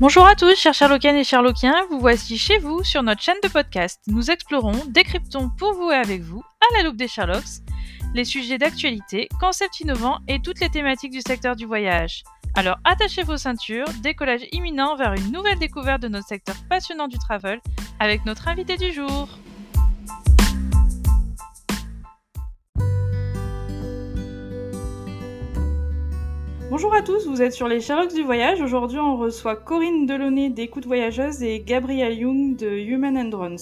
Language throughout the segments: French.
Bonjour à tous, chers Sherlockiennes et Sherlockiens, vous voici chez vous sur notre chaîne de podcast. Nous explorons, décryptons pour vous et avec vous, à la loupe des Sherlocks, les sujets d'actualité, concepts innovants et toutes les thématiques du secteur du voyage. Alors attachez vos ceintures, décollage imminent vers une nouvelle découverte de notre secteur passionnant du travel avec notre invité du jour. Bonjour à tous, vous êtes sur les Sherlocks du voyage. Aujourd'hui, on reçoit Corinne Delaunay d'Écoute Voyageuse et Gabriel Young de Human and Drones.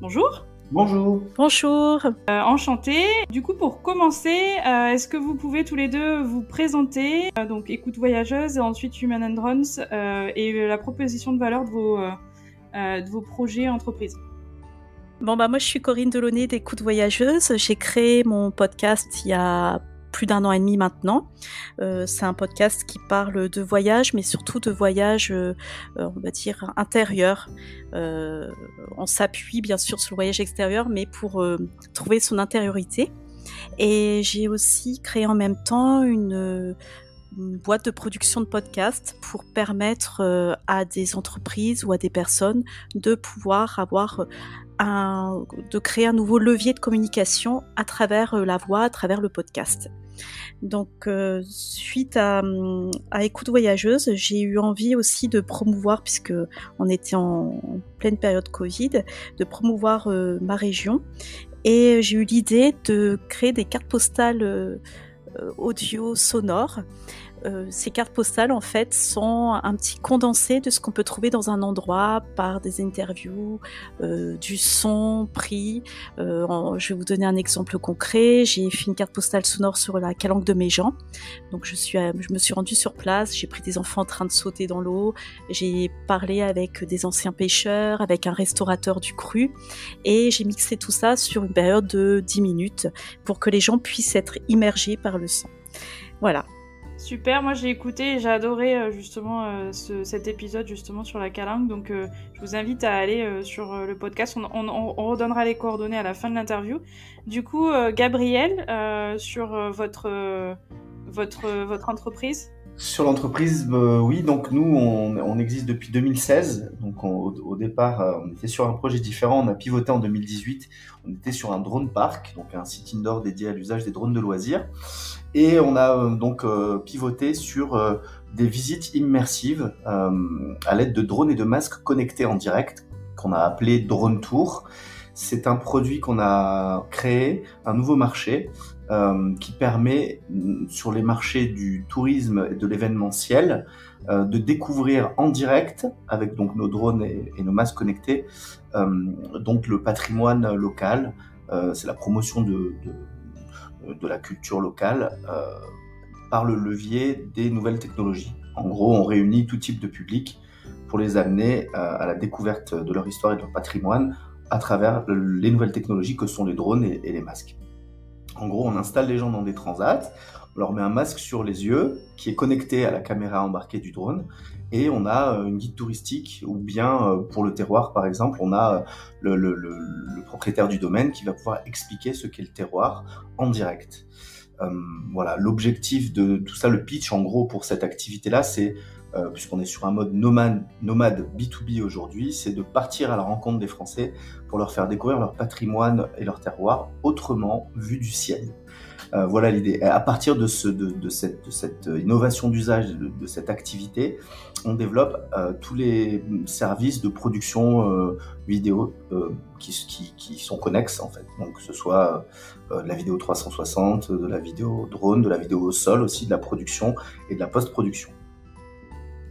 Bonjour. Bonjour. Bonjour. Euh, enchanté. Du coup, pour commencer, euh, est-ce que vous pouvez tous les deux vous présenter euh, Donc, Écoute Voyageuse et ensuite Human and Drones et la proposition de valeur de vos, de vos projets entreprises? Bon, bah, moi, je suis Corinne Delaunay d'Écoute Voyageuse. J'ai créé mon podcast il y a plus d'un an et demi maintenant. Euh, c'est un podcast qui parle de voyage, mais surtout de voyage, euh, euh, on va dire, intérieur. on s'appuie bien sûr sur le voyage extérieur, mais pour trouver son intériorité. Et j'ai aussi créé en même temps une, boîte de production de podcasts pour permettre à des entreprises ou à des personnes de pouvoir avoir un, de créer un nouveau levier de communication à travers la voix, à travers le podcast. Donc, euh, suite à, Écoute Voyageuse, j'ai eu envie aussi de promouvoir, puisque on était en, pleine période Covid, de promouvoir euh, ma région. Et j'ai eu l'idée de créer des cartes postales euh, audio sonores euh, ces cartes postales en fait sont un petit condensé de ce qu'on peut trouver dans un endroit par des interviews, euh, du son pris. Euh, je vais vous donner un exemple concret. J'ai fait une carte postale sonore sur la calanque de Méjean. Donc je suis, je me suis rendue sur place. J'ai pris des enfants en train de sauter dans l'eau. J'ai parlé avec des anciens pêcheurs, avec un restaurateur du cru, et j'ai mixé tout ça sur une période de 10 minutes pour que les gens puissent être immergés par le son. Voilà, Super, moi j'ai écouté et j'ai adoré euh, justement euh, cet épisode justement sur la calanque. Donc euh, je vous invite à aller sur le podcast. On, redonnera les coordonnées à la fin de l'interview. Du coup, Gabriel, sur votre, votre, votre entreprise sur l'entreprise, oui, donc nous, on, existe depuis 2016. Donc au, départ, on était sur un projet différent. On a pivoté en 2018. On était sur un drone park, donc un site indoor dédié à l'usage des drones de loisirs. Et on a euh, donc euh, pivoté sur euh, des visites immersives à l'aide de drones et de masques connectés en direct, qu'on a appelé Drone Tour. C'est un produit qu'on a créé, un nouveau marché qui permet sur les marchés du tourisme et de l'événementiel de découvrir en direct avec donc nos drones et, nos masques connectés donc le patrimoine local. c'est la promotion de la culture locale euh, par le levier des nouvelles technologies. En gros, on réunit tout type de public pour les amener euh, à la découverte de leur histoire et de leur patrimoine à travers les nouvelles technologies que sont les drones et, les masques. En gros, on installe les gens dans des transats, on leur met un masque sur les yeux qui est connecté à la caméra embarquée du drone et on a euh, une guide touristique ou bien pour le terroir par exemple, on a le, le propriétaire du domaine qui va pouvoir expliquer ce qu'est le terroir en direct. Euh, voilà, l'objectif de tout ça, le pitch en gros pour cette activité-là, c'est euh, puisqu'on est sur un mode nomade, nomade B2B aujourd'hui, c'est de partir à la rencontre des Français pour leur faire découvrir leur patrimoine et leur terroir autrement vu du ciel. Euh, voilà l'idée. À partir de, ce, de, cette, cette, innovation d'usage, de, cette activité, on développe euh, tous les services de production euh, vidéo qui, qui, sont connexes en fait. Donc que ce soit de la vidéo 360, de la vidéo drone, de la vidéo au sol aussi, de la production et de la post-production.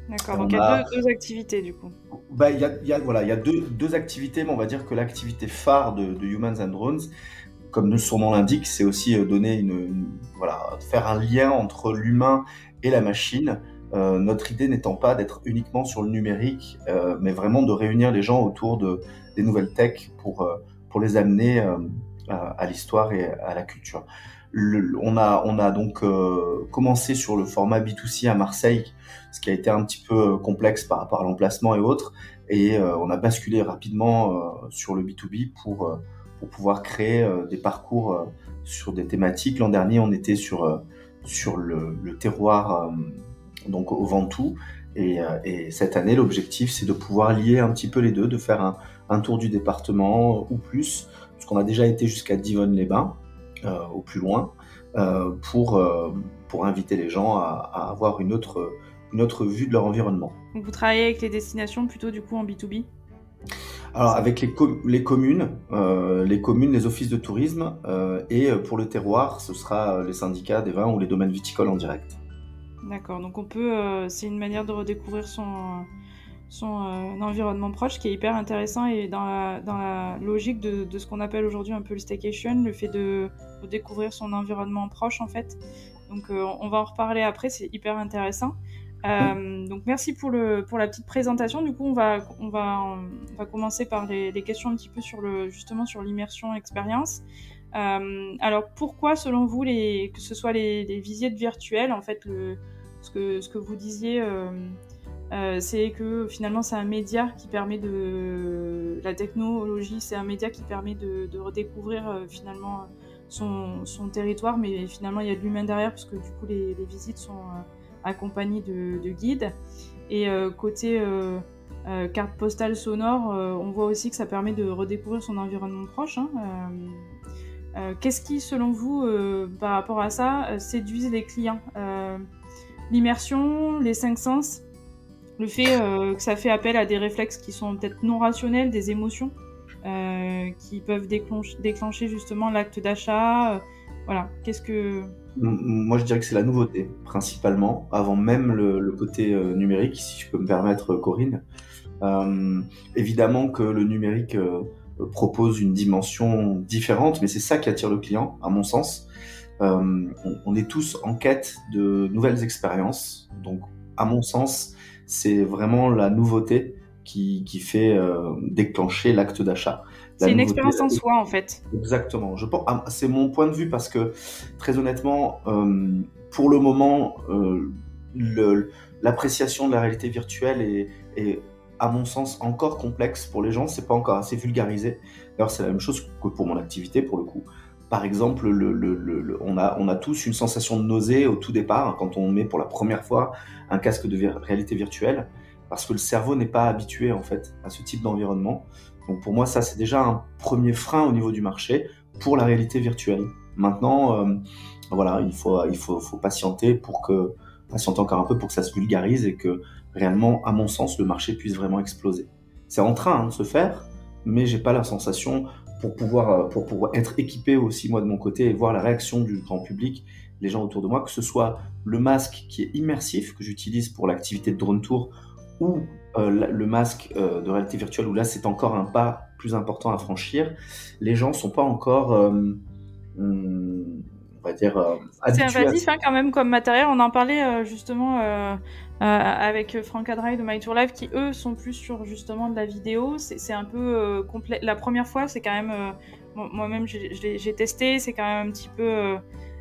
D'accord, donc il y a deux, activités du coup. Bah, il y a, y a, voilà, y a deux, deux, activités, mais on va dire que l'activité phare de, de Humans and Drones, comme son nom l'indique, c'est aussi euh, donner une, voilà, faire un lien entre l'humain et la machine. Euh, notre idée n'étant pas d'être uniquement sur le numérique, euh, mais vraiment de réunir les gens autour de, des nouvelles tech pour, pour les amener à, l'histoire et à la culture. on, a, on a donc commencé sur le format B2C à Marseille, ce qui a été un petit peu complexe par rapport à l'emplacement et autres, et on a basculé rapidement sur le B2B pour pour pouvoir créer euh, des parcours euh, sur des thématiques. L'an dernier, on était sur, euh, sur le, terroir donc au Ventoux. Et, et cette année, l'objectif, c'est de pouvoir lier un petit peu les deux, de faire un tour du département ou plus, puisqu'on a déjà été jusqu'à Divonne-les-Bains, au plus loin, pour, pour inviter les gens à, à avoir une autre, une autre vue de leur environnement. Donc vous travaillez avec les destinations plutôt du coup en B2B alors avec les, les communes, euh, les communes, les offices de tourisme, euh, et euh, pour le terroir, ce sera les syndicats des vins ou les domaines viticoles en direct. D'accord, donc on peut, c'est une manière de redécouvrir son, son environnement proche qui est hyper intéressant et dans la, dans la logique de, de ce qu'on appelle aujourd'hui un peu le staycation, le fait de redécouvrir son environnement proche en fait. Donc on va en reparler après, c'est hyper intéressant. Euh, donc merci pour, le, pour la petite présentation. Du coup, on va, on va, on va commencer par les, questions un petit peu sur le, justement sur l'immersion expérience. Euh, alors pourquoi, selon vous, les, que ce soit les, visites virtuelles, en fait, le, ce, que, ce que vous disiez, euh, c'est que finalement c'est un média qui permet de la technologie, c'est un média qui permet de, redécouvrir finalement son, territoire, mais finalement il y a de l'humain derrière parce que du coup les, visites sont accompagné de, guides. Et euh, côté euh, euh, carte postale sonore, on voit aussi que ça permet de redécouvrir son environnement proche. Hein, qu'est-ce qui, selon vous, par rapport à ça, séduise les clients L'immersion, les cinq sens, le fait que ça fait appel à des réflexes qui sont peut-être non rationnels, des émotions qui peuvent déclencher, justement l'acte d'achat. voilà, qu'est-ce que moi, je dirais que c'est la nouveauté, principalement, avant même le, côté euh, numérique, si je peux me permettre, Corinne. Euh, évidemment que le numérique euh, propose une dimension différente, mais c'est ça qui attire le client, à mon sens. On, est tous en quête de nouvelles expériences, donc à mon sens, c'est vraiment la nouveauté qui, qui fait déclencher l'acte d'achat. C'est une expérience en soi, en fait. Exactement. Je pense, ah, c'est mon point de vue parce que, très honnêtement, euh, pour le moment, euh, l'appréciation de la réalité virtuelle est, est, à mon sens, encore complexe pour les gens. C'est pas encore assez vulgarisé. D'ailleurs, c'est la même chose que pour mon activité, pour le coup. Par exemple, le, le, on, a, tous une sensation de nausée au tout départ quand on met pour la première fois un casque de réalité virtuelle, parce que le cerveau n'est pas habitué en fait à ce type d'environnement. Donc pour moi, ça, c'est déjà un premier frein au niveau du marché pour la réalité virtuelle. Maintenant, euh, voilà, il faut, patienter pour que, encore un peu pour que ça se vulgarise et que réellement, à mon sens, le marché puisse vraiment exploser. C'est en train hein, de se faire, mais j'ai pas la sensation pour pouvoir, euh, pour pouvoir être équipé aussi moi de mon côté et voir la réaction du grand public, les gens autour de moi, que ce soit le masque qui est immersif que j'utilise pour l'activité de drone tour ou euh, le masque euh, de réalité virtuelle, où là c'est encore un pas plus important à franchir, les gens sont pas encore, on va dire, C'est invasif hein, quand même comme matériel. On en parlait justement avec Franck Adrail de My Tour Live, qui eux sont plus sur justement de la vidéo. C'est un peu complet. La première fois, c'est quand même, moi-même j'ai testé, c'est quand même un petit peu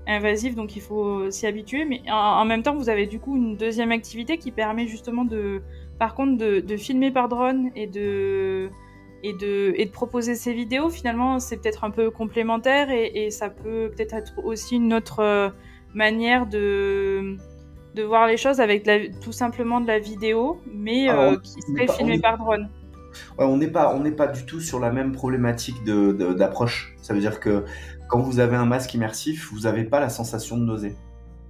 invasif, donc il faut s'y habituer. Mais en, même temps, vous avez du coup une deuxième activité qui permet justement de par contre, de, filmer par drone et de, et de, et de proposer ces vidéos, finalement, c'est peut-être un peu complémentaire et, ça peut peut-être être aussi une autre euh, manière de, de voir les choses avec tout simplement de la vidéo, mais euh, qui serait filmée par drone. on n'est pas, on pas du tout sur la même problématique d'approche. Ça veut dire que quand vous avez un masque immersif, vous n'avez pas la sensation de nausée.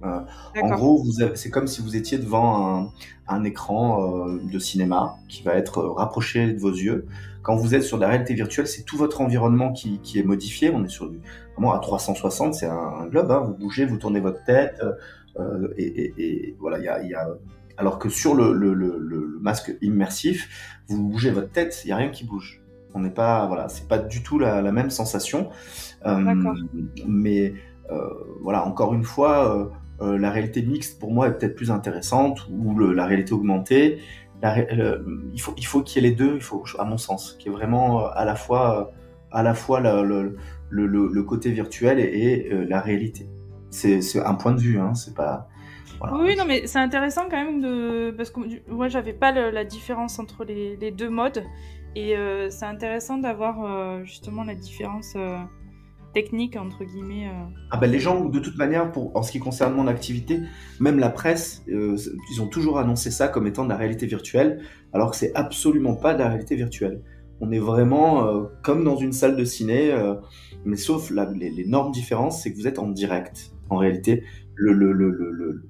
Euh, en gros, c'est comme si vous étiez devant un, écran euh, de cinéma qui va être rapproché de vos yeux. Quand vous êtes sur la réalité virtuelle, c'est tout votre environnement qui, est modifié. On est sur du, vraiment à 360, c'est un, globe. Hein. Vous bougez, vous tournez votre tête, euh, et, voilà. Il y a, alors que sur le, masque immersif, vous bougez votre tête, il y a rien qui bouge. On n'est pas, voilà, c'est pas du tout la, même sensation. mais voilà, encore une fois euh, la réalité mixte, pour moi, est peut-être plus intéressante, ou la réalité augmentée. il faut il faut qu'il y ait les deux, il faut, à mon sens, qu'il y ait vraiment euh, à la fois, le, côté virtuel et, euh, la réalité. C'est un point de vue, hein, c'est pas. Oui, non, mais c'est intéressant quand même de parce que moi j'avais pas la différence entre les, deux modes et c'est intéressant d'avoir justement la différence technique entre guillemets Ah ben les gens, de toute manière, pour, en ce qui concerne mon activité, même la presse, ils ont toujours annoncé ça comme étant de la réalité virtuelle, alors que c'est absolument pas de la réalité virtuelle. On est vraiment comme dans une salle de ciné, mais sauf l'énorme différence, c'est que vous êtes en direct. En réalité, le, le, le, le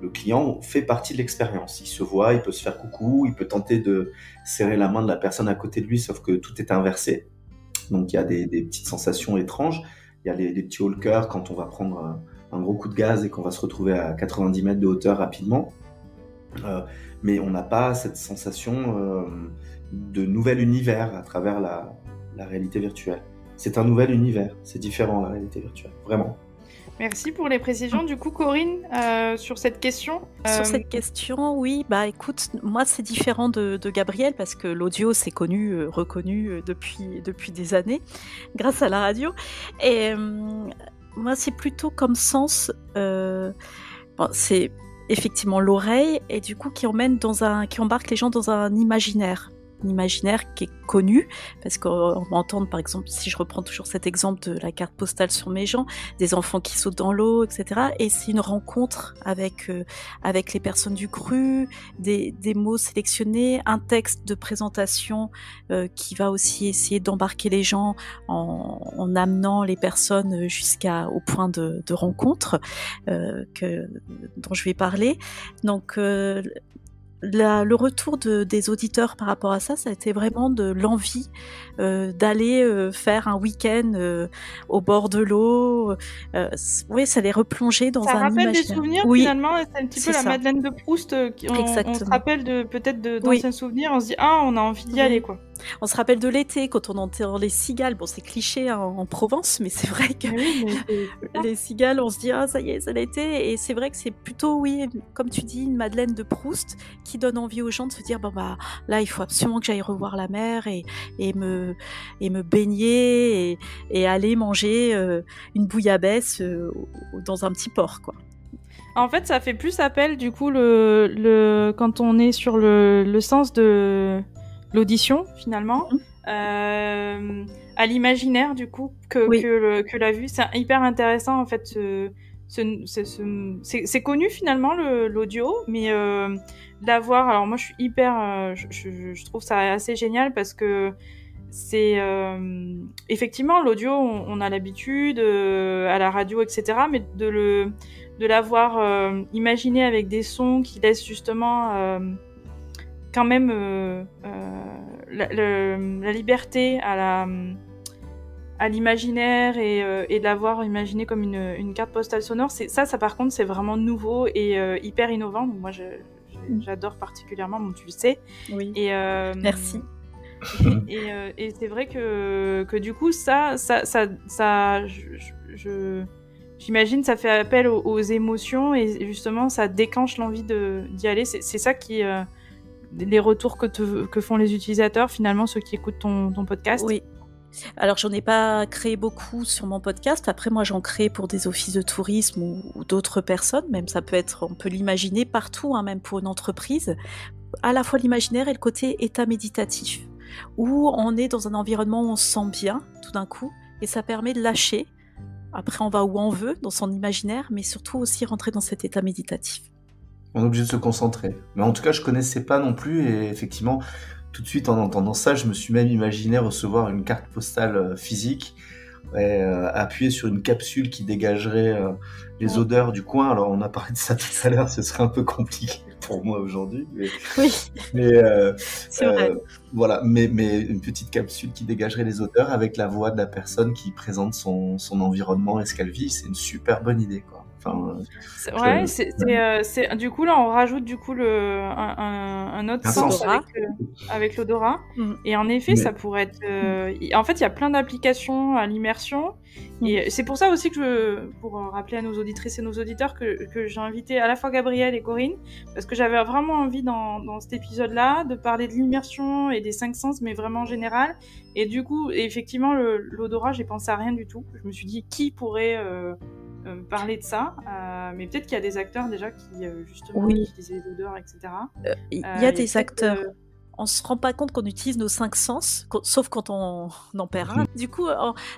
le client fait partie de l'expérience. Il se voit, il peut se faire coucou, il peut tenter de serrer la main de la personne à côté de lui, sauf que tout est inversé. Donc il y a des, petites sensations étranges. Il y a les, petits hauts cœur quand on va prendre un, gros coup de gaz et qu'on va se retrouver à 90 mètres de hauteur rapidement. Euh, mais on n'a pas cette sensation euh, de nouvel univers à travers la réalité virtuelle. C'est un nouvel univers, c'est différent la réalité virtuelle, vraiment. Merci pour les précisions. Du coup, Corinne, euh, sur cette question Sur euh, cette question, oui. Bah écoute, moi, c'est différent de, Gabriel parce que l'audio, c'est connu, euh, reconnu depuis, depuis des années grâce à la radio. Et moi, c'est plutôt comme sens. c'est effectivement l'oreille et du coup qui emmène dans un qui embarque les gens dans un imaginaire imaginaire qui est connu, parce qu'on va entendre par exemple, si je reprends toujours cet exemple de la carte postale sur mes gens, des enfants qui sautent dans l'eau, etc. Et c'est une rencontre avec euh, avec les personnes du cru, des, des mots sélectionnés, un texte de présentation euh, qui va aussi essayer d'embarquer les gens en, en, amenant les personnes jusqu'à au point de, rencontre euh, dont je vais parler. Donc le retour de, des auditeurs par rapport à ça, ça a été vraiment de l'envie euh, d'aller euh, faire un week-end euh, au bord de l'eau. Oui, ça les replonger dans ça un rappelle des souvenirs oui, finalement. C'est un petit peu la Madeleine de Proust. Qui, on, on, se rappelle de peut-être d'anciens souvenirs. On se dit ah, on a envie d'y aller quoi. On se rappelle de l'été quand on entend les cigales. Bon, c'est cliché hein, en Provence, mais c'est vrai que les cigales, on se dit ah ça y est, c'est l'été. Et c'est vrai que c'est plutôt oui, comme tu dis, une Madeleine de Proust qui donne envie aux gens de se dire bon bah là il faut absolument que j'aille revoir la mer et, et me et me baigner et, et aller manger euh, une bouillabaisse euh, dans un petit port quoi. En fait, ça fait plus appel du coup le, le quand on est sur le, le sens de l'audition finalement. Mhm. Euh, à l'imaginaire du coup que, que, que, la vue c'est hyper intéressant en fait c'est connu finalement l'audio mais euh, d'avoir alors moi je suis hyper euh, je, je, trouve ça assez génial parce que c'est euh, effectivement l'audio on, a l'habitude à la radio etc mais de le de l'avoir imaginé avec des sons qui laissent justement quand même euh, euh, la, liberté à la à l'imaginaire et, euh, et, de l'avoir imaginé comme une, une, carte postale sonore, c'est ça, ça par contre, c'est vraiment nouveau et hyper innovant. Donc moi, mm. j'adore particulièrement, bon, tu le sais. Oui. Et, Merci. Et, et c'est vrai que, que du coup, ça, ça, ça, ça je, j'imagine, ça fait appel aux, aux, émotions et justement, ça déclenche l'envie d'y aller. C'est ça qui les retours que, font les utilisateurs, finalement, ceux qui écoutent ton, ton podcast? Oui. Alors, j'en ai pas créé beaucoup sur mon podcast. Après, moi, j'en crée pour des offices de tourisme ou, d'autres personnes. Même ça peut être, on peut l'imaginer partout, hein, même pour une entreprise. À la fois l'imaginaire et le côté état méditatif, où on est dans un environnement où on se sent bien, tout d'un coup, et ça permet de lâcher. Après, on va où on veut, dans son imaginaire, mais surtout aussi rentrer dans cet état méditatif on est obligé de se concentrer. Mais en tout cas, je connaissais pas non plus et effectivement, tout de suite en entendant ça, je me suis même imaginé recevoir une carte postale euh, physique et euh, appuyer sur une capsule qui dégagerait euh, les odeurs du coin. Alors, on a parlé de ça tout à l'heure, ce serait un peu compliqué pour moi aujourd'hui. Mais, oui. Mais, vrai. voilà, mais, mais une petite capsule qui dégagerait les odeurs avec la voix de la personne qui présente son, son environnement et ce qu'elle vit, c'est une super bonne idée, quoi. Enfin, ouais, c'est, du coup là on rajoute du coup le, un, un autre sens avec, l'odorat. Mm. Et en effet, ça pourrait être. Euh, en fait, il y a plein d'applications à l'immersion. Mm. Et c'est pour ça aussi que je, pour rappeler à nos auditrices et nos auditeurs que, que j'ai invité à la fois Gabriel et Corinne, parce que j'avais vraiment envie dans, dans cet épisode-là de parler de l'immersion et des cinq sens, mais vraiment en général. Et du coup, effectivement, l'odorat, j'ai pensé à rien du tout. Je me suis dit qui pourrait euh, euh, parler de ça, euh, mais peut-être qu'il y a des acteurs déjà qui euh, justement utilisent les odeurs, etc. Il y a des acteurs. On se rend pas compte qu'on utilise nos cinq sens, sauf quand on, en perd un. Du coup,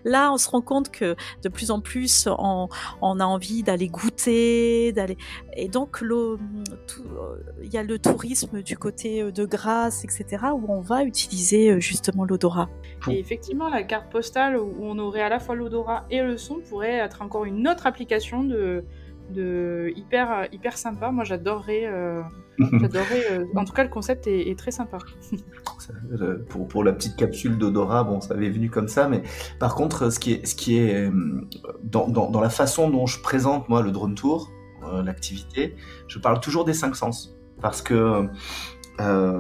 là, on se rend compte que de plus en plus, on, a envie d'aller goûter, d'aller. Et donc, il y a le tourisme du côté de Grasse, etc., où on va utiliser justement l'odorat. Et effectivement, la carte postale où on aurait à la fois l'odorat et le son pourrait être encore une autre application de, de hyper hyper sympa. Moi, j'adorerais, euh, j'adorerais. Euh, en tout cas, le concept est, très sympa. pour, pour la petite capsule d'odorat, bon, ça avait venu comme ça, mais par contre, ce qui est ce qui est euh, dans, dans, dans la façon dont je présente moi le drone tour, l'activité, je parle toujours des cinq sens parce que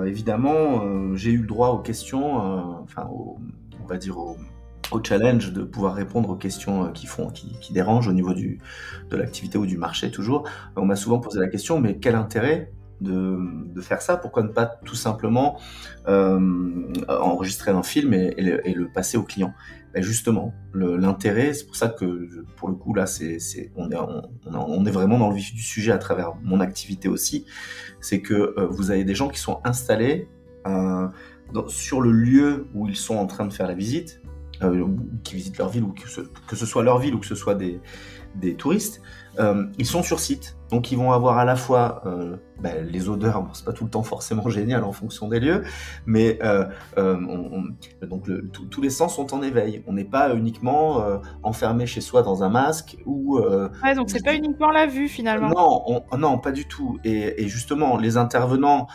évidemment, j'ai eu le droit aux questions, enfin, on va dire aux au challenge de pouvoir répondre aux questions euh, qui font, qui, qui dérangent au niveau du, de l'activité ou du marché toujours. On m'a souvent posé la question, mais quel intérêt de, de, faire ça? Pourquoi ne pas tout simplement euh, enregistrer un film et, le, passer au client? Ben Justement, l'intérêt, c'est pour ça que pour le coup là, c'est on, est, on, est vraiment dans le vif du sujet à travers mon activité aussi, c'est que euh, vous avez des gens qui sont installés sur le lieu où ils sont en train de faire la visite, euh, qui visitent leur ville, ou que ce, soit leur ville ou que ce soit des, des touristes, euh, ils sont sur site. Donc ils vont avoir à la fois euh, ben, les odeurs, bon, c'est pas tout le temps forcément génial en fonction des lieux, mais euh, euh on, on, donc le, tous les sens sont en éveil. On n'est pas uniquement enfermé chez soi dans un masque ou. ouais, donc c'est pas uniquement la vue finalement. Non, on, non, pas du tout. Et, et justement, les intervenants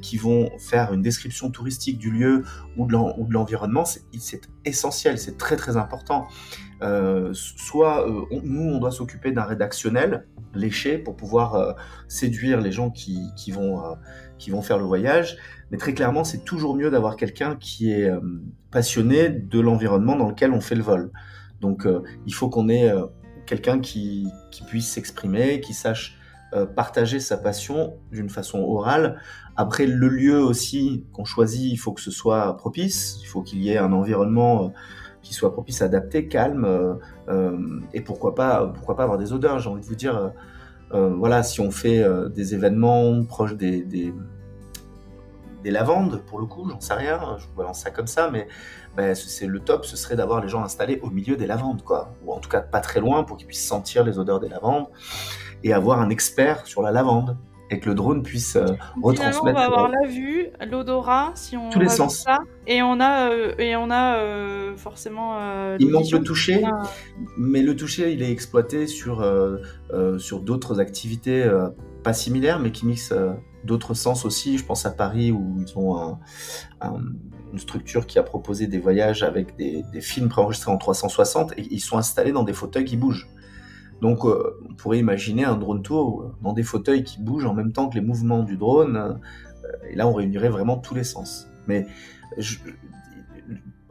qui vont faire une description touristique du lieu ou de l'environnement, c'est essentiel, c'est très très important. Euh, soit euh, nous, on doit s'occuper d'un rédactionnel léché pour pouvoir euh, séduire les gens qui, qui vont, qui vont faire le voyage. Mais très clairement, c'est toujours mieux d'avoir quelqu'un qui est passionné de l'environnement dans lequel on fait le vol. Donc, il faut qu'on ait quelqu'un qui, qui, puisse s'exprimer, qui sache partager sa passion d'une façon orale. Après, le lieu aussi qu'on choisit, il faut que ce soit propice, il faut qu'il y ait un environnement qui soit propice, adapté, calme, euh, euh, et pourquoi pas, pourquoi pas avoir des odeurs. J'ai envie de vous dire, euh, voilà, si on fait des événements proches des lavandes, pour le coup, j'en sais rien, je vous balance ça comme ça, mais ben, c'est le top, ce serait d'avoir les gens installés au milieu des lavandes, quoi, ou en tout cas pas très loin pour qu'ils puissent sentir les odeurs des lavandes et avoir un expert sur la lavande et que le drone puisse euh, retransmettre. on va avoir la vue, l'odorat, si on tous les sens. Ça, et on a euh, et on a euh, forcément. il manque le toucher, mais le toucher, il est exploité sur sur d'autres activités pas similaires, mais qui mixent d'autres sens aussi. Je pense à Paris où ils ont une structure qui a proposé des voyages avec des, des films préenregistrés en 360 et ils sont installés dans des fauteuils qui bougent. Donc, euh, on pourrait imaginer un drone tour dans des fauteuils qui bougent en même temps que les mouvements du drone. Euh, et là, on réunirait vraiment tous les sens. Mais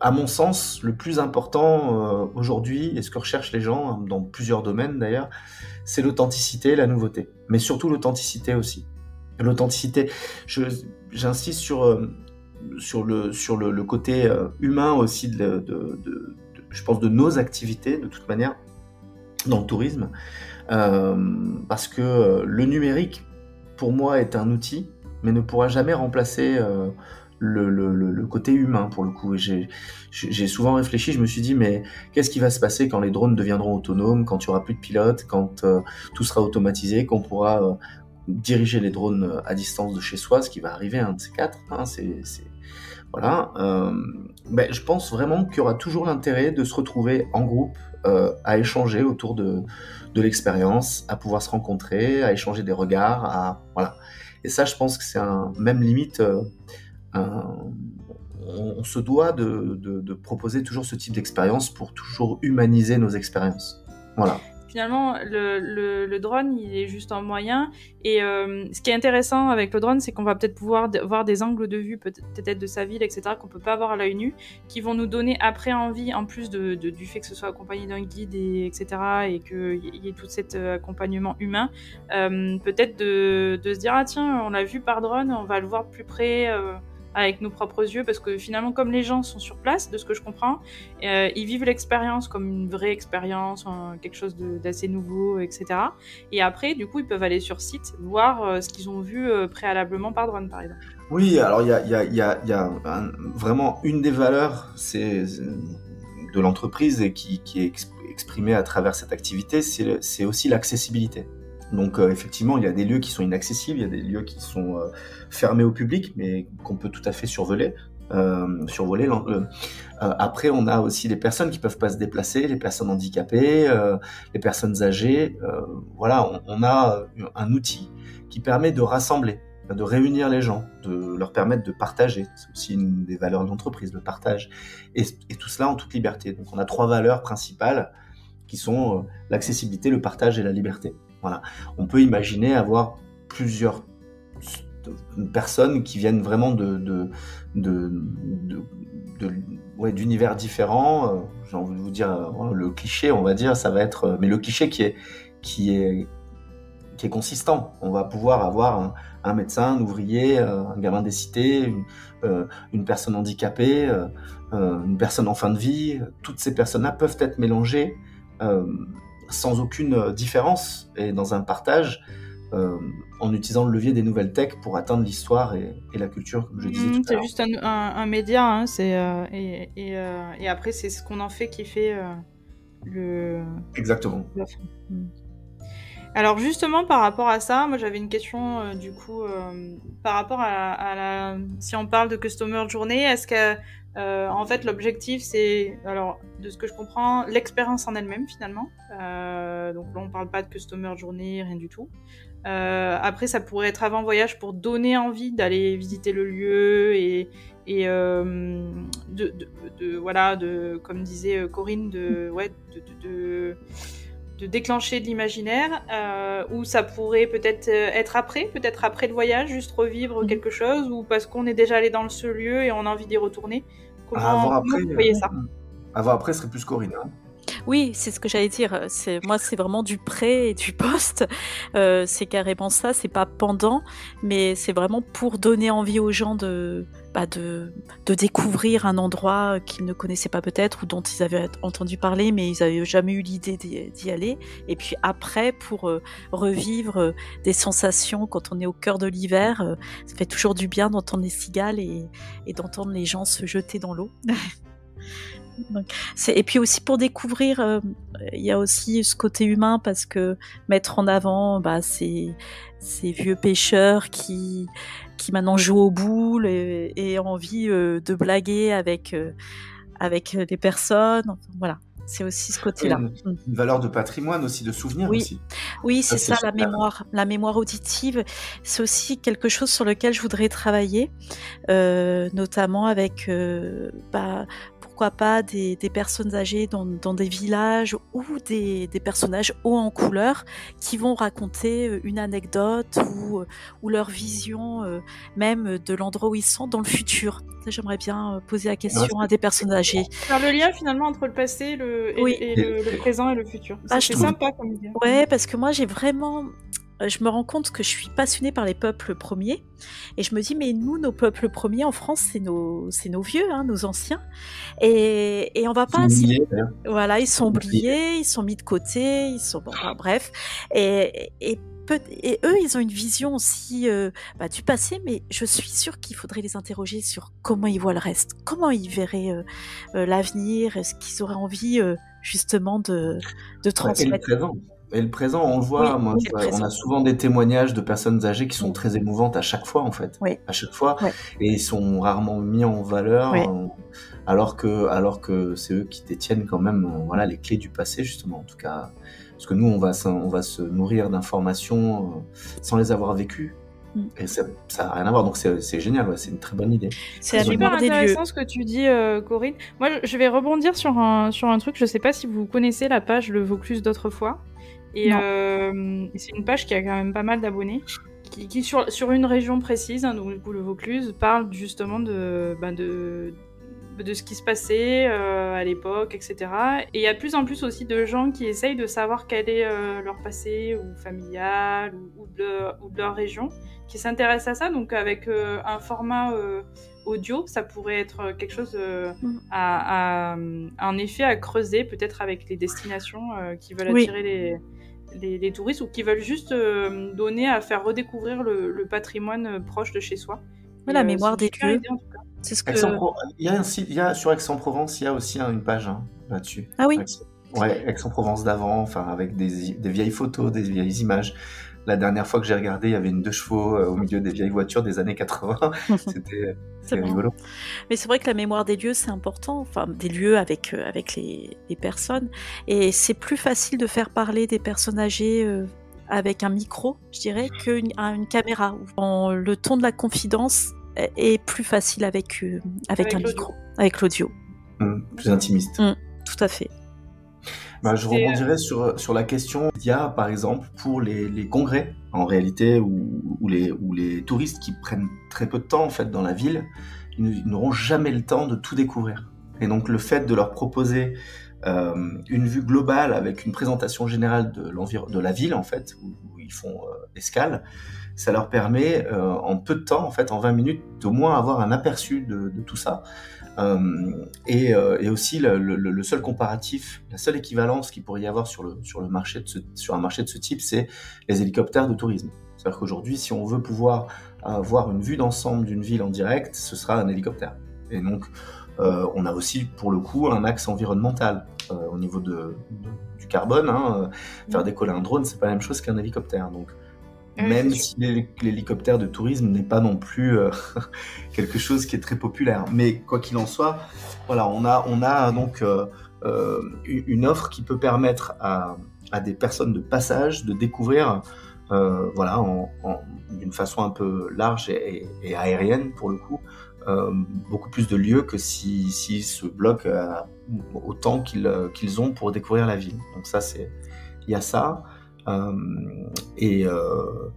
à mon sens, le plus important euh, aujourd'hui, et ce que recherchent les gens, hein, dans plusieurs domaines d'ailleurs, c'est l'authenticité, la nouveauté. Mais surtout l'authenticité aussi. L'authenticité, j'insiste sur, le, côté humain aussi, je pense, de nos activités, de toute manière dans le tourisme, euh, parce que euh, le numérique, pour moi, est un outil, mais ne pourra jamais remplacer euh, le, côté humain, pour le coup. J'ai souvent réfléchi, je me suis dit, mais qu'est-ce qui va se passer quand les drones deviendront autonomes, quand il n'y aura plus de pilotes, quand tout sera automatisé, qu'on pourra diriger les drones à distance de chez soi, ce qui va arriver un de ces quatre. Hein, voilà. Euh, ben, je pense vraiment qu'il y aura toujours l'intérêt de se retrouver en groupe, euh, à échanger autour de, de l'expérience, à pouvoir se rencontrer, à échanger des regards, à voilà. Et ça, je pense que c'est un même limite. Euh, on, se doit de, de, de proposer toujours ce type d'expérience pour toujours humaniser nos expériences. Voilà finalement, le, drone, il est juste un moyen. Et euh, ce qui est intéressant avec le drone, c'est qu'on va peut-être pouvoir voir des angles de vue, peut-être de sa ville, etc., qu'on peut pas voir à l'œil nu, qui vont nous donner après envie, en plus du fait que ce soit accompagné d'un guide, et, etc., et qu'il y ait tout cet euh, accompagnement humain, euh, peut-être de, se dire, ah tiens, on l'a vu par drone, on va le voir plus près. Avec nos propres yeux parce que finalement comme les gens sont sur place de ce que je comprends euh, ils vivent l'expérience comme une vraie expérience quelque chose d'assez nouveau etc et après du coup ils peuvent aller sur site voir euh, ce qu'ils ont vu euh, préalablement par drone par exemple Oui, alors il y a, vraiment une des valeurs de l'entreprise qui est exprimée à travers cette activité, c'est aussi l'accessibilité. Donc euh, effectivement, il y a des lieux qui sont inaccessibles, il y a des lieux qui sont euh, fermés au public, mais qu'on peut tout à fait survoler. Euh, survoler. Après, on a aussi les personnes qui peuvent pas se déplacer, les personnes handicapées, les personnes âgées. voilà, on, on, a un outil qui permet de rassembler, de réunir les gens, de leur permettre de partager. C'est aussi une des valeurs de l'entreprise, le partage. Et, et, tout cela en toute liberté. Donc on a trois valeurs principales qui sont l'accessibilité, le partage et la liberté. On peut imaginer avoir plusieurs personnes qui viennent vraiment d'univers différents. Euh, j'ai envie vous dire, euh, le cliché, on va dire, ça va être, euh, mais le cliché qui est consistant. On va pouvoir avoir un, médecin, un ouvrier, un gamin des cités, une, personne handicapée, une personne en fin de vie. Toutes ces personnes-là peuvent être mélangées sans aucune euh, différence et dans un partage euh, en utilisant le levier des nouvelles tech pour atteindre l'histoire et, la culture, comme je disais mmh, tout C'est juste un, média, hein, c'est, euh, et, et, après c'est ce qu'on en fait qui fait le... Exactement. Mmh. Alors justement par rapport à ça, moi j'avais une question du coup par rapport à, à, la... Si on parle de Customer Journée, est-ce que euh, en fait, l'objectif, c'est, alors, de ce que je comprends, l'expérience en elle-même finalement. Euh, donc là, on parle pas de customer journée, rien du tout. Euh, après, ça pourrait être avant voyage pour donner envie d'aller visiter le lieu et, et euh, de, de, de, voilà, de, comme disait Corinne, de, ouais, de, de déclencher de l'imaginaire, euh, ou ça pourrait peut-être être après, peut-être après le voyage, juste revivre mhm. quelque chose, ou parce qu'on est déjà allé dans ce lieu et on a envie d'y retourner. Comment, après, vous voyez ça? euh, Avant après, ce serait plus Corinne. Hein. Oui, c'est ce que j'allais dire. C'est moi, c'est vraiment du pré et du poste. Euh, c'est carrément ça. C'est pas pendant, mais c'est vraiment pour donner envie aux gens de, bah de, de découvrir un endroit qu'ils ne connaissaient pas peut-être ou dont ils avaient entendu parler, mais ils n'avaient jamais eu l'idée d'y aller. Et puis après, pour euh, revivre des sensations quand on est au cœur de l'hiver, ça fait toujours du bien d'entendre les cigales et d'entendre les gens se jeter dans l'eau. et puis aussi pour découvrir, euh, il y a aussi ce côté humain parce que mettre en avant bah, ces, ces vieux pêcheurs qui, qui maintenant jouent au boule et, ont envie euh, de blaguer avec, euh, avec les personnes. voilà. C'est aussi ce côté-là. Une, une, valeur de patrimoine aussi, de souvenir oui. aussi. Oui, c'est ça, la mémoire. La mémoire auditive, c'est aussi quelque chose sur lequel je voudrais travailler, notamment avec bah, pas des, personnes âgées dans, des villages ou des, personnages hauts en couleur qui vont raconter euh, une anecdote ou, euh, ou leur vision euh, même de l'endroit où ils sont dans le futur. J'aimerais bien poser la question à des personnes âgées. Faire le lien finalement entre le passé le, et, le, présent et le futur. Ah, c'est sympa comme idée. Ouais, parce que moi j'ai vraiment je me rends compte que je suis passionnée par les peuples premiers. Et je me dis mais nous nos peuples premiers en France c'est nos nos vieux hein, nos anciens. Et, et on va pas oubliés, voilà ils sont oubliés. ils sont mis de côté ils sont bon, bref. Et, et et eux, ils ont une vision aussi euh, bah, du passé, mais je suis sûre qu'il faudrait les interroger sur comment ils voient le reste, comment ils verraient euh, l'avenir, est-ce qu'ils auraient envie justement de, de transmettre. Et le présent, on le voit, moi, on a souvent des témoignages de personnes âgées qui sont très émouvantes à chaque fois, en fait. Oui. À chaque fois. Et ils sont rarement mis en valeur, alors que, alors que c'est eux qui détiennent quand même, euh, voilà, les clés du passé, justement, en tout cas. Parce que nous, on va, on va se nourrir d'informations euh, sans les avoir vécues. Mm. Et ça n'a rien à voir, donc c'est génial, c'est une très bonne idée. C'est super intéressant ce que tu dis, euh, Corinne. Moi, je vais rebondir sur un, sur un truc, je ne sais pas si vous connaissez la page Le Vaucluse d'autrefois. Et euh, c'est une page qui a quand même pas mal d'abonnés. Qui, qui sur, sur, une région précise, hein, donc du coup le Vaucluse, parle justement de, bah, de, de ce qui se passait euh, à l'époque, etc. Et il y a de plus en plus aussi de gens qui essayent de savoir quel est euh, leur passé, ou familial, ou, de, ou, de, leur région, qui s'intéressent à ça. Donc avec un format audio, ça pourrait être quelque chose mm. à, à, en effet à creuser, peut-être avec les destinations qui veulent attirer les les, touristes ou qui veulent juste euh, donner à faire redécouvrir le, patrimoine euh, proche de chez soi. la mémoire des lieux. C'est ce que... il, y a un site, il y a, sur Aix-en-Provence, il y a aussi une page hein, là-dessus. Ah oui Ouais, Aix-en-Provence d'avant, enfin avec des, des, vieilles photos, des vieilles images. La dernière fois que j'ai regardé, il y avait une deux chevaux euh, au milieu des vieilles voitures des années 80. C'était rigolo. Mais c'est vrai que la mémoire des lieux, c'est important. Enfin, des lieux avec, euh, avec les, les, personnes. Et c'est plus facile de faire parler des personnes âgées euh, avec un micro, je dirais, qu'une une caméra. le ton de la confidence est plus facile avec, avec, un micro, avec l'audio. Mmh, plus intimiste. Mmh, tout à fait. Bah, je rebondirais sur, sur la question. Il y a, par exemple, pour les, les congrès, en réalité, où, les, où les touristes qui prennent très peu de temps, en fait, dans la ville, ils n'auront jamais le temps de tout découvrir. Et donc, le fait de leur proposer euh, une vue globale avec une présentation générale de, de la ville, en fait, où, ils font euh, escale, ça leur permet, euh, en peu de temps, en fait, en 20 minutes, d'au moins avoir un aperçu de, de tout ça. Euh, et, euh, et, aussi le, le, le, seul comparatif, la seule équivalence qu'il pourrait y avoir sur, le, sur, le marché de ce, sur un marché de ce type, c'est les hélicoptères de tourisme. C'est-à-dire qu'aujourd'hui, si on veut pouvoir avoir une vue d'ensemble d'une ville en direct, ce sera un hélicoptère. Et donc, euh, on a aussi, pour le coup, un axe environnemental euh, au niveau de, de, du carbone. Hein, faire décoller un drone, c'est pas la même chose qu'un hélicoptère. Donc, même si l'hélicoptère de tourisme n'est pas non plus euh, quelque chose qui est très populaire. Mais quoi qu'il en soit, voilà, on a, on a donc euh, euh, une offre qui peut permettre à, à, des personnes de passage de découvrir, voilà, d'une façon un peu large et, et, aérienne pour le coup, beaucoup plus de lieux que s'ils si, si se bloquent autant qu'ils ont pour découvrir la ville. Donc ça, c'est, il y a ça. Euh, et, euh,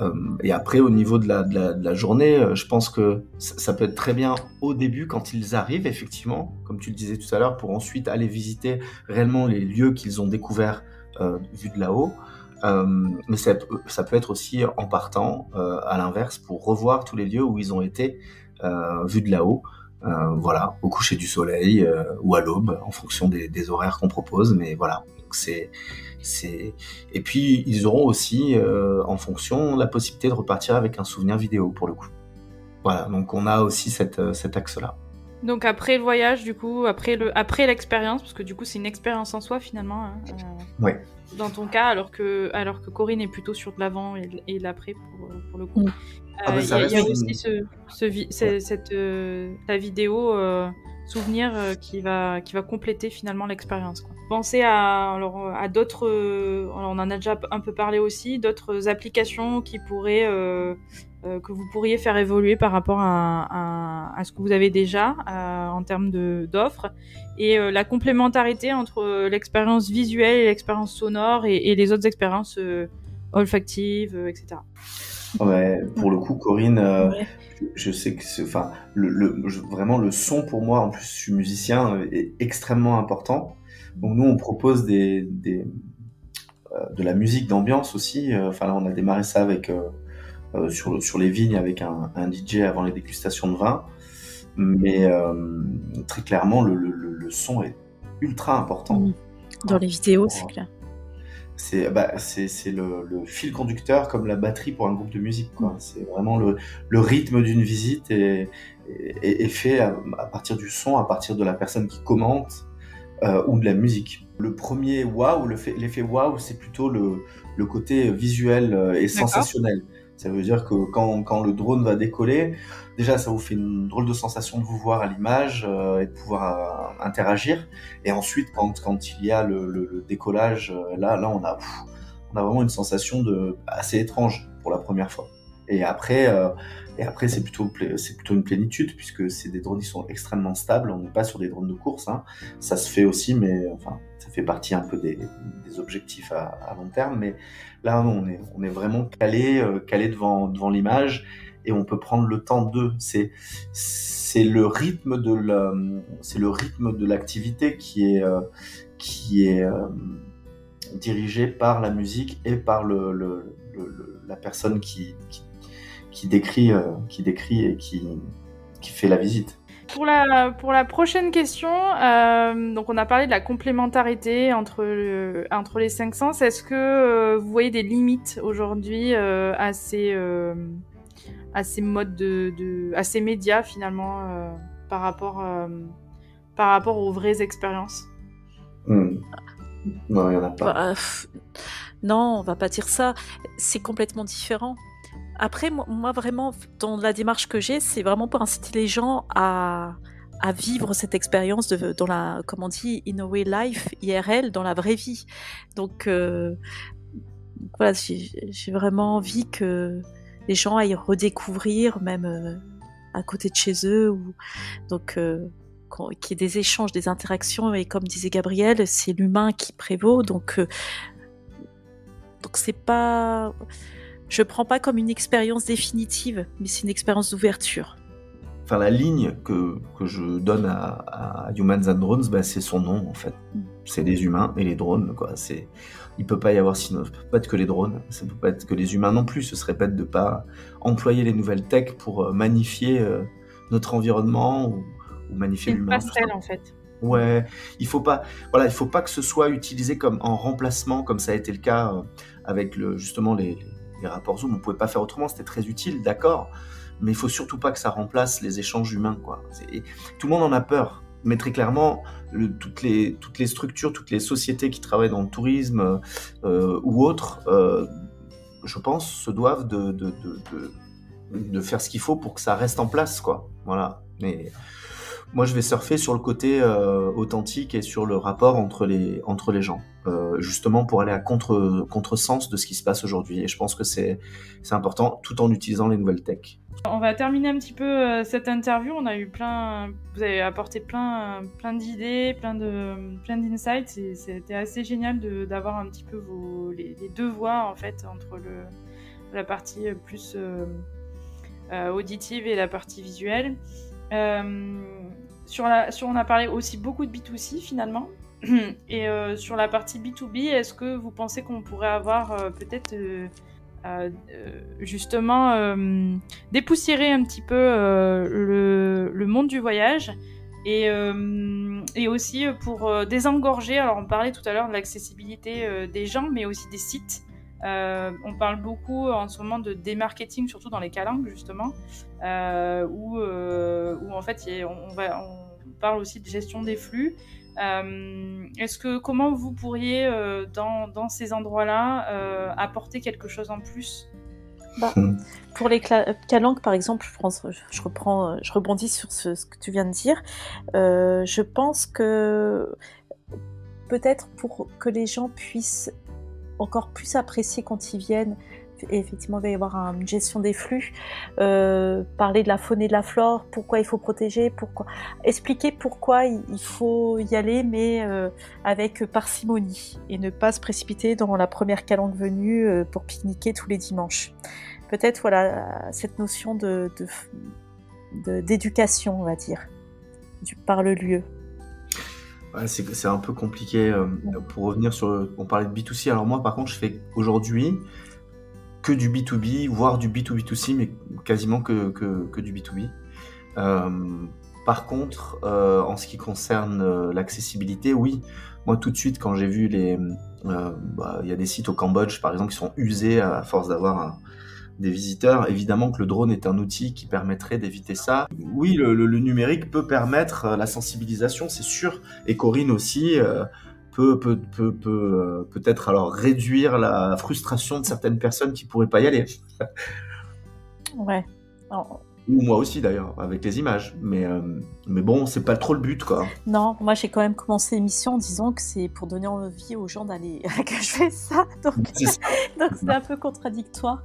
euh, et après, au niveau de la, journée, je pense que ça, peut être très bien au début quand ils arrivent, effectivement, comme tu le disais tout à l'heure, pour ensuite aller visiter réellement les lieux qu'ils ont découverts vus de là-haut. Mais ça, peut être aussi en partant, à l'inverse, pour revoir tous les lieux où ils ont été vus de là-haut. voilà, au coucher du soleil ou à l'aube, en fonction des, des horaires qu'on propose. Mais voilà, c'est et puis ils auront aussi, euh, en fonction, la possibilité de repartir avec un souvenir vidéo pour le coup. Voilà, donc on a aussi cette, euh, cet axe-là. Donc après le voyage, du coup, après le, après l'expérience, parce que du coup c'est une expérience en soi finalement. Hein, euh, Dans ton cas, alors que, alors que Corinne est plutôt sur de l'avant et, et l'après pour, pour, le coup. Ah, il y, a aussi ce, ce, cette, la vidéo souvenir qui va, qui va compléter finalement l'expérience. Pensez à, alors, à d'autres, on en a déjà un peu parlé aussi, d'autres applications qui pourraient, euh, euh, que vous pourriez faire évoluer par rapport à, à, ce que vous avez déjà euh, en termes d'offres et la complémentarité entre l'expérience visuelle et l'expérience sonore et, et, les autres expériences olfactives, etc. Ouais, pour le coup, Corinne, je sais que c'est, enfin, le, le, vraiment le son pour moi, en plus je suis musicien, est extrêmement important. Donc nous, on propose des, des euh, de la musique d'ambiance aussi. Euh, enfin là, on a démarré ça avec euh, sur, sur les vignes avec un, un, DJ avant les dégustations de vin. Mais très clairement, le, le, le, son est ultra important. Dans les vidéos, c'est clair. C'est bah, c'est le, le, fil conducteur comme la batterie pour un groupe de musique. quoi. C'est vraiment le, le rythme d'une visite est, est, est fait à, à, partir du son, à partir de la personne qui commente, euh, ou de la musique. Le premier waouh, l'effet waouh, c'est plutôt le, le, côté visuel euh, et sensationnel. Ça veut dire que quand, quand, le drone va décoller, déjà ça vous fait une drôle de sensation de vous voir à l'image euh, et de pouvoir euh, interagir. Et ensuite, quand, quand il y a le, le, le décollage, là, là on a, pff, on a vraiment une sensation de assez étrange pour la première fois. Et après, et après c'est plutôt, c'est plutôt une plénitude puisque c'est des drones qui sont extrêmement stables. On n'est pas sur des drones de course. Hein. Ça se fait aussi, mais enfin, ça fait partie un peu des, objectifs à, long terme. Mais là, on est, on est vraiment calé, euh, calé devant, devant l'image et on peut prendre le temps de. C'est, c'est le rythme de la, c'est le rythme de l'activité qui est, euh, qui est euh, dirigé par la musique et par le, la personne qui qui décrit, euh, qui décrit et qui, qui fait la visite. Pour la, pour la prochaine question, euh, donc on a parlé de la complémentarité entre, le, entre les cinq sens. Est-ce que euh, vous voyez des limites aujourd'hui euh, à, ces, euh, à ces modes de, à ces médias finalement par rapport par rapport aux vraies expériences? Hmm. Non, il n'y en a pas. Bah, non, on va pas dire ça. C'est complètement différent. Après, moi, vraiment, dans la démarche que j'ai, c'est vraiment pour inciter les gens à, vivre cette expérience dans la, comment on dit, in a way life, IRL, dans la vraie vie. Donc, euh, voilà, j'ai vraiment envie que les gens aillent redécouvrir, même euh, à côté de chez eux, ou, donc, euh, qu'il y ait des échanges, des interactions, et comme disait Gabriel, c'est l'humain qui prévaut, donc, euh, donc c'est pas, je prends pas comme une expérience définitive, mais c'est une expérience d'ouverture enfin la ligne que, que je donne à, Humans and Drones, bah, c'est son nom en fait. Mm. C'est les humains et les drones. Quoi. C'est, il peut pas y avoir sinon, peut pas être que les drones, ça peut pas être que les humains non plus. Ce serait bête de pas employer les nouvelles tech pour euh, magnifier euh, notre environnement ou, magnifier l'humain. passerelle en fait. Ouais, il faut pas, voilà, il faut pas que ce soit utilisé comme en remplacement, comme ça a été le cas euh, avec le, justement les, les rapports Zoom. On pouvait pas faire autrement, c'était très utile, d'accord mais il faut surtout pas que ça remplace les échanges humains. Quoi. Tout le monde en a peur, mais très clairement, toutes, les, toutes les structures, toutes les sociétés qui travaillent dans le tourisme euh, ou autres, euh, je pense, se doivent de, de, de, faire ce qu'il faut pour que ça reste en place. Quoi. Voilà. Mais moi, je vais surfer sur le côté euh, authentique et sur le rapport entre les, entre les gens, euh, justement pour aller à contre, contre-sens de ce qui se passe aujourd'hui. Et je pense que c'est, important tout en utilisant les nouvelles tech. On va terminer un petit peu euh, cette interview. On a eu plein, vous avez apporté plein, d'idées, plein plein d'insights. c'était assez génial d'avoir un petit peu les, deux voix en fait entre le, la partie plus auditive et la partie visuelle. Sur la, sur, on a parlé aussi beaucoup de B2C finalement. Et euh, sur la partie B2B, est-ce que vous pensez qu'on pourrait avoir euh, peut-être euh, justement dépoussiérer un petit peu le, le, monde du voyage et, et aussi pour désengorger, alors on parlait tout à l'heure de l'accessibilité des gens, mais aussi des sites. On parle beaucoup en ce moment de démarketing, surtout dans les calanques justement, où, où, en fait on, va, parle aussi de gestion des flux. Euh, est-ce que comment vous pourriez euh, dans, dans, ces endroits-là euh, apporter quelque chose en plus? Bah. Pour les calanques, par exemple, je, reprends, je rebondis sur ce, ce, que tu viens de dire. je pense que peut-être pour que les gens puissent encore plus apprécier quand ils viennent effectivement, il va y avoir une gestion des flux, euh, parler de la faune et de la flore, pourquoi il faut protéger, expliquer pourquoi il faut y aller, mais euh, avec parcimonie et ne pas se précipiter dans la première calanque venue euh, pour pique-niquer tous les dimanches. Peut-être voilà cette notion de d'éducation, on va dire, par le lieu. C'est un peu compliqué. pour revenir sur. On parlait de B2C. Alors, moi, par contre, je fais aujourd'hui, que du B2B, voire du B2B2C, mais quasiment que, que, du B2B. Euh, par contre, euh, en ce qui concerne euh, l'accessibilité, oui, moi tout de suite quand j'ai vu les, bah, il y a des sites au Cambodge par exemple qui sont usés à force d'avoir des visiteurs. Évidemment que le drone est un outil qui permettrait d'éviter ça. Oui, le, le, numérique peut permettre la sensibilisation, c'est sûr. Et Corinne aussi peut peut peut peut peut-être alors réduire la frustration de certaines personnes qui pourraient pas y aller. ouais. Ou moi aussi d'ailleurs avec les images, mais euh, mais bon c'est pas trop le but quoi. Non, moi j'ai quand même commencé l'émission en disant que c'est pour donner envie aux gens d'aller que je fais ça, donc c'est un peu contradictoire.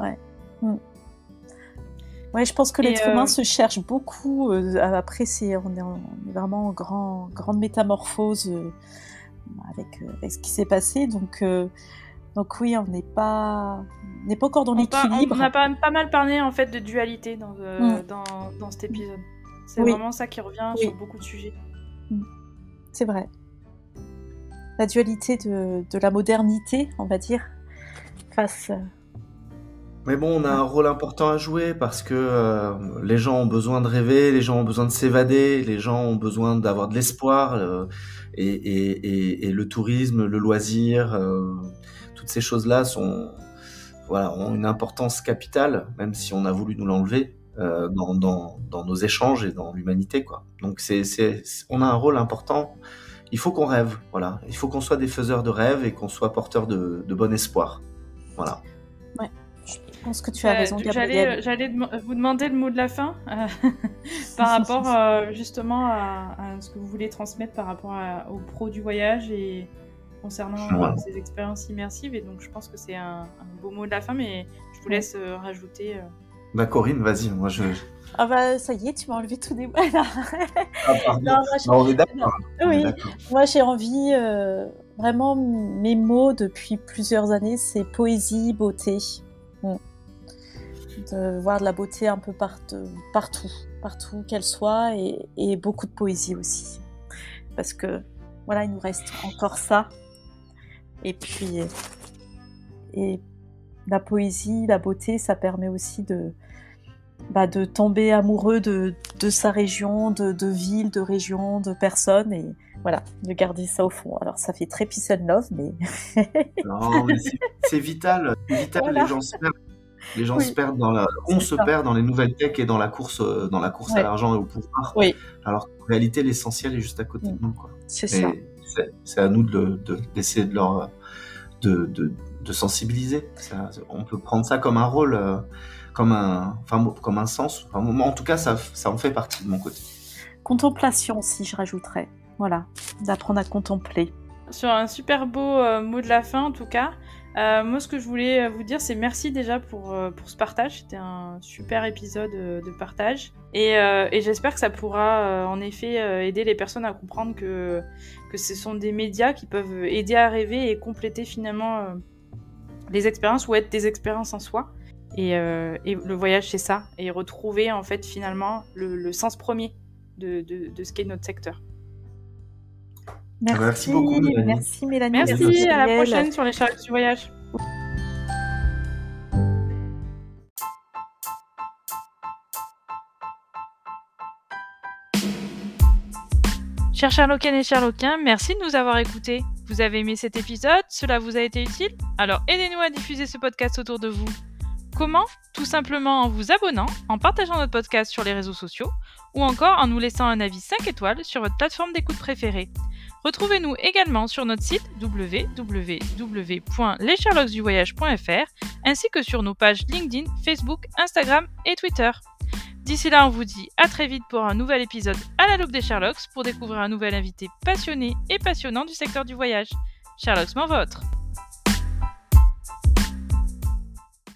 Ouais. Mm. Ouais, je pense que l'être humain euh, se cherche beaucoup. Euh, après, c'est on, est, on est vraiment en grand, grande métamorphose avec, euh, avec ce qui s'est passé. Donc, euh, donc oui, on n'est pas, n'est pas encore dans l'équilibre. On a pas, pas, mal parlé en fait de dualité dans, euh, mm. dans, dans, cet épisode. C'est vraiment ça qui revient sur beaucoup de sujets. Mm. C'est vrai. La dualité de, de, la modernité, on va dire, face. Mais bon, on a un rôle important à jouer parce que les gens ont besoin de rêver, les gens ont besoin de s'évader, les gens ont besoin d'avoir de l'espoir et, et, le tourisme, le loisir, euh, toutes ces choses-là sont, voilà, ont une importance capitale, même si on a voulu nous l'enlever. dans, nos échanges et dans l'humanité quoi. Donc on a un rôle important. Il faut qu'on rêve, voilà. Il faut qu'on soit des faiseurs de rêves et qu'on soit porteurs de, de bon espoir. Voilà. Je pense que tu as raison, Gabriel. J'allais vous demander le mot de la fin euh, par rapport euh, justement à, ce que vous voulez transmettre par rapport aux pros du voyage et concernant ces expériences immersives. Et donc, je pense que c'est un, beau mot de la fin, mais je vous laisse euh, rajouter. Bah, Corinne, vas-y, moi je. Ah bah ça y est, tu m'as enlevé tout des ah, non, on est d'accord. Oui, moi j'ai envie, vraiment mes mots depuis plusieurs années, c'est poésie, beauté. De voir de la beauté un peu partout, partout qu'elle soit, et, beaucoup de poésie aussi. Parce que voilà, il nous reste encore ça. Et puis, et la poésie, la beauté, ça permet aussi de, bah, de tomber amoureux de, de sa région, de, de ville, de région, de personnes. Et, voilà, de garder ça au fond. Alors ça fait très peace and love, mais. non, mais c'est vital. vital. Les gens se perdent. Les gens se perdent dans la. On se perd dans les nouvelles tech et dans la course, euh, dans la course à l'argent et au pouvoir. Oui. Alors qu'en réalité, l'essentiel est juste à côté de mm. nous. C'est ça. C'est à nous d'essayer de, de, leur de, de, de sensibiliser. on peut prendre ça comme un rôle, euh, comme un, enfin, comme un sens. en tout cas, ça, ça en fait partie de mon côté. Contemplation, si je rajouterais. Voilà, d'apprendre à contempler. Sur un super beau euh, mot de la fin, en tout cas. Euh, moi, ce que je voulais euh, vous dire, c'est merci déjà pour, pour ce partage. C'était un super épisode de partage. Et, et j'espère que ça pourra en effet aider les personnes à comprendre que, que ce sont des médias qui peuvent aider à rêver et compléter finalement les expériences ou être des expériences en soi. Et, et le voyage, c'est ça. Et retrouver en fait finalement le, sens premier de, de ce qu'est notre secteur. Merci, beaucoup, Mélanie. Merci, Mélanie. Merci, à la prochaine sur les charges du voyage. Chers Sherlockiennes et Sherlockiens, merci de nous avoir écoutés. Vous avez aimé cet épisode? Cela vous a été utile? Alors aidez-nous à diffuser ce podcast autour de vous. Comment? Tout simplement en vous abonnant, en partageant notre podcast sur les réseaux sociaux ou encore en nous laissant un avis 5 étoiles sur votre plateforme d'écoute préférée. Retrouvez-nous également sur notre site www.lescharlocksduvoyage.fr ainsi que sur nos pages LinkedIn, Facebook, Instagram et Twitter. D'ici là, on vous dit à très vite pour un nouvel épisode à la loupe des Sherlocks pour découvrir un nouvel invité passionné et passionnant du secteur du voyage. Sherlock's m'en votre